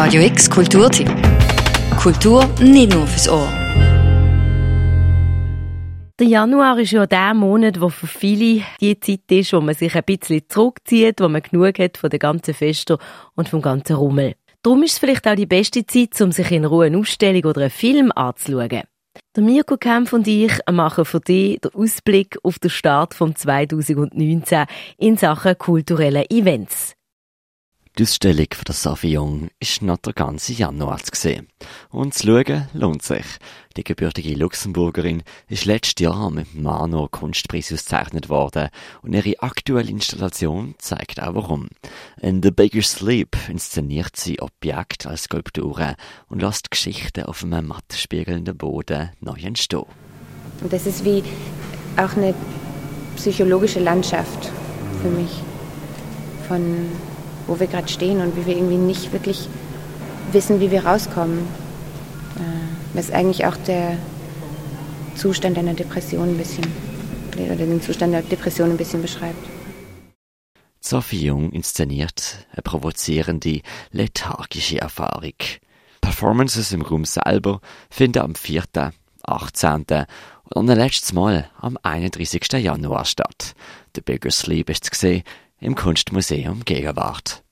Radio X Kulturtipp. Kultur nicht nur fürs Ohr. Der Januar ist ja der Monat, wo für viele die Zeit ist, wo man sich ein bisschen zurückzieht, wo man genug hat von den ganzen Festen und vom ganzen Rummel. Darum ist es vielleicht auch die beste Zeit, um sich in Ruhe eine Ausstellung oder einen Film anzuschauen. Der Mirko Kempf und ich machen für dich den Ausblick auf den Start von 2019 in Sachen kulturelle Events. Die Ausstellung der Sophie Jung ist noch der ganze Januar zu sehen. Und zu schauen lohnt sich. Die gebürtige Luxemburgerin ist letztes Jahr mit dem Mano Kunstpreis ausgezeichnet worden und ihre aktuelle Installation zeigt auch warum. In The Baker's Sleep inszeniert sie Objekte als Skulpturen und lässt Geschichten auf einem matt spiegelnden Boden neu entstehen. Und das ist wie auch eine psychologische Landschaft für mich. Von wo wir gerade stehen und wie wir irgendwie nicht wirklich wissen, wie wir rauskommen. Äh, was eigentlich auch der Zustand einer Depression ein bisschen, oder den Zustand der Depression ein bisschen beschreibt. Sophie Jung inszeniert eine provozierende, lethargische Erfahrung. Performances im Raum selber finden am 4., 18. und ein letztes Mal am 31. Januar statt. Der Bigger Sleep ist zu sehen im Kunstmuseum Gegenwart.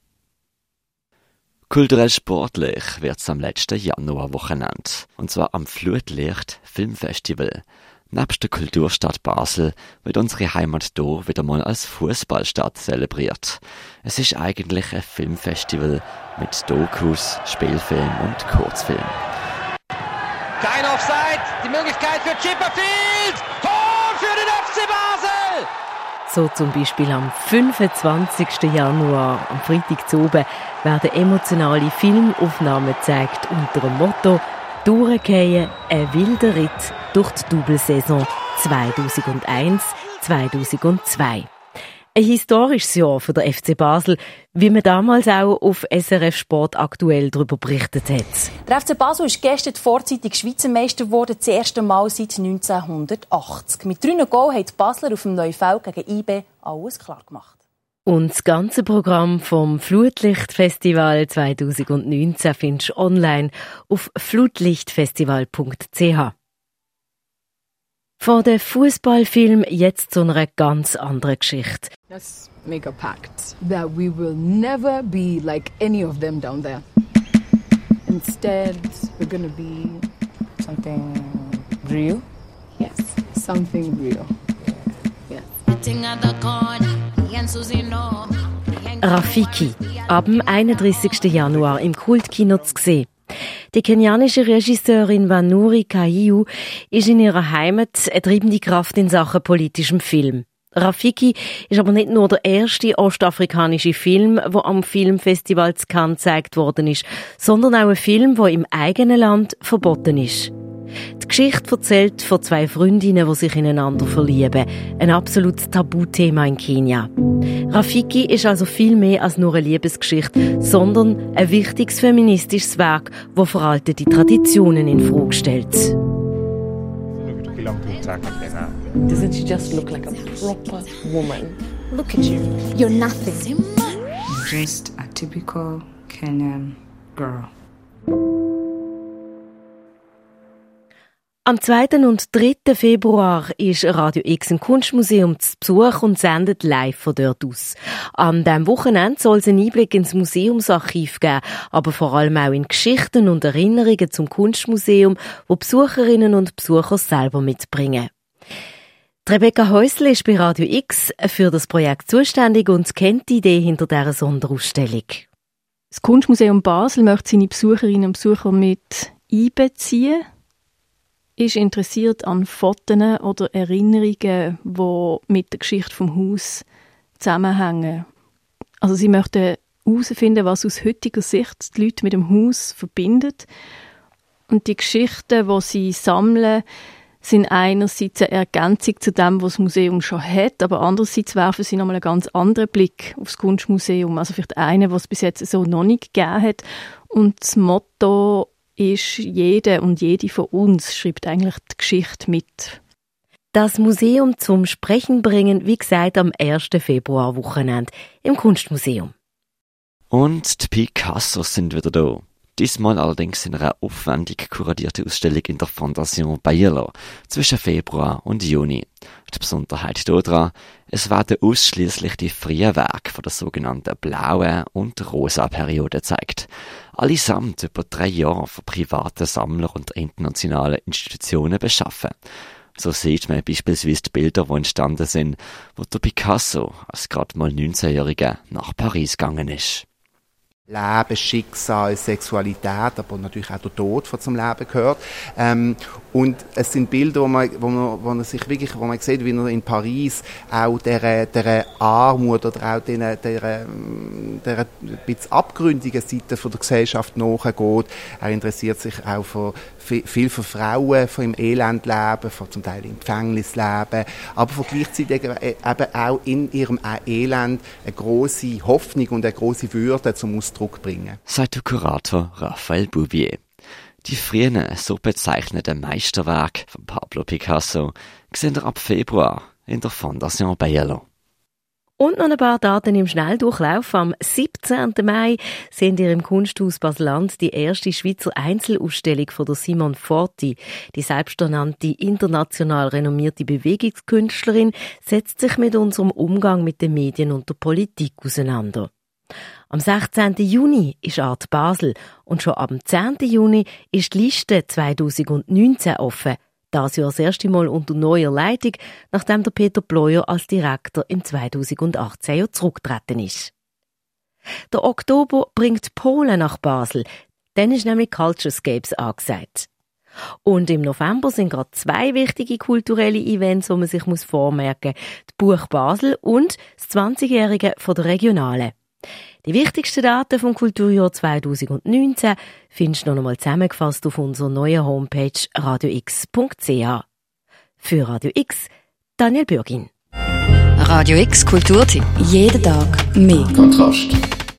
Kulturell sportlich wird's am letzten Januarwochenende. Und zwar am Flutlicht Filmfestival. Nebst der Kulturstadt Basel wird unsere Heimat hier wieder mal als Fußballstadt zelebriert. Es ist eigentlich ein Filmfestival mit Dokus, Spielfilm und Kurzfilm. Kein Offside, die Möglichkeit für Chipperfield, Tor für den FC Basel! So zum Beispiel am 25. Januar, am Freitag zu oben, werden emotionale Filmaufnahmen gezeigt unter dem Motto «Durchgehen, ein wilder Ritt durch die Doublesaison 2001-2002». Ein historisches Jahr für der FC Basel, wie man damals auch auf SRF Sport aktuell darüber berichtet hat. Der FC Basel ist gestern vorzeitig Schweizer Meister geworden, das erste Mal seit 1980. Mit drei Goal hat die Basler auf dem Neufeld gegen IB alles klar gemacht. Und das ganze Programm vom Flutlichtfestival 2019 findest du online auf flutlichtfestival.ch. Von dem Fußballfilm jetzt zu einer ganz anderen Geschichte. Let's make a pact that we will never be like any of them down there. Instead, we're gonna be something real. Yes, something real. Rafiki, ab dem 31. Januar im Kultkino zu sehen. Die kenianische Regisseurin Vanuri Kaiu ist in ihrer Heimat eine treibende Kraft in Sachen politischem Film. Rafiki ist aber nicht nur der erste ostafrikanische Film, wo am Filmfestival zu Cannes gezeigt worden ist, sondern auch ein Film, wo im eigenen Land verboten ist. Die Geschichte erzählt von zwei Freundinnen, die sich ineinander verlieben. Ein absolutes Tabuthema in Kenia. Rafiki ist also viel mehr als nur eine Liebesgeschichte, sondern ein wichtiges feministisches Werk, das veraltete Traditionen in Frage stellt. Doesn't she just look like a proper woman? Look at you. You're nothing. Just a typical Kenyan girl. Am 2. und 3. Februar ist Radio X im Kunstmuseum zu Besuch und sendet live von dort aus. An diesem Wochenende soll es einen Einblick ins Museumsarchiv geben, aber vor allem auch in Geschichten und Erinnerungen zum Kunstmuseum, wo Besucherinnen und Besucher selber mitbringen. Rebecca Häusle ist bei Radio X für das Projekt zuständig und kennt die Idee hinter dieser Sonderausstellung. Das Kunstmuseum Basel möchte seine Besucherinnen und Besucher mit einbeziehen ist interessiert an Fotos oder Erinnerungen, die mit der Geschichte vom Haus zusammenhängen. Also sie möchten herausfinden, was aus heutiger Sicht die Leute mit dem Haus verbindet. Und die Geschichten, die sie sammeln, sind einerseits eine Ergänzung zu dem, was das Museum schon hat, aber andererseits werfen sie nochmal einen ganz anderen Blick aufs Kunstmuseum. Also vielleicht einen, was es bis jetzt so noch nicht gegeben hat. Und das Motto ist jede und jede von uns schreibt eigentlich die Geschichte mit. Das Museum zum Sprechen bringen, wie gesagt, am 1. Februar Wochenende im Kunstmuseum. Und die Picassos sind wieder da. Diesmal allerdings in einer aufwendig kuratierten Ausstellung in der Fondation Bayerlo zwischen Februar und Juni. Die Besonderheit daran, es werden ausschließlich die frühen Werke von der sogenannten blauen und rosa Periode gezeigt. Allesamt über drei Jahre von privaten Sammlern und internationalen Institutionen beschaffen. So sieht man beispielsweise die Bilder, die entstanden sind, wo der Picasso als gerade mal 19-Jähriger nach Paris gegangen ist. Leben, Schicksal, Sexualität, aber natürlich auch der Tod, der zum Leben gehört. Ähm, und es sind Bilder, wo man, wo man, wo man sich wirklich, wo man sieht, wie er in Paris auch der, der Armut oder auch der, der, ein bisschen abgründigen Seite von der Gesellschaft nachgeht. Er interessiert sich auch für, viel für Frauen, von im Elend leben, von zum Teil im Gefängnis leben, aber von gleichzeitig eben auch in ihrem Elend eine große Hoffnung und eine große Würde zum Ausdruck bringen. Sagt der Kurator Raphael Bouvier. Die frühen, so bezeichneten Meisterwerke von Pablo Picasso sehen wir ab Februar in der Fondation Bayerlo. Und noch ein paar Daten im Schnelldurchlauf. Am 17. Mai sehen ihr im Kunsthaus Basel-Land die erste Schweizer Einzelausstellung von der Simon Forti. Die selbsternannte international renommierte Bewegungskünstlerin setzt sich mit unserem Umgang mit den Medien und der Politik auseinander. Am 16. Juni ist Art Basel und schon am 10. Juni ist die Liste 2019 offen. Das Jahr das erste Mal unter neuer Leitung, nachdem der Peter Bloyer als Direktor im 2018 Jahr zurückgetreten ist. Der Oktober bringt Polen nach Basel. Dann ist nämlich Culturescapes angesagt. Und im November sind gerade zwei wichtige kulturelle Events, wo man sich vormerken muss. Die Buch Basel und das 20-Jährige von der Regionale. Die wichtigsten Daten vom Kulturjahr 2019 findest du noch einmal zusammengefasst auf unserer neuen Homepage radiox.ch. Für Radio X, Daniel Bürgin. Radio X Kulturtipp. Jeden Tag mehr. Kontrast.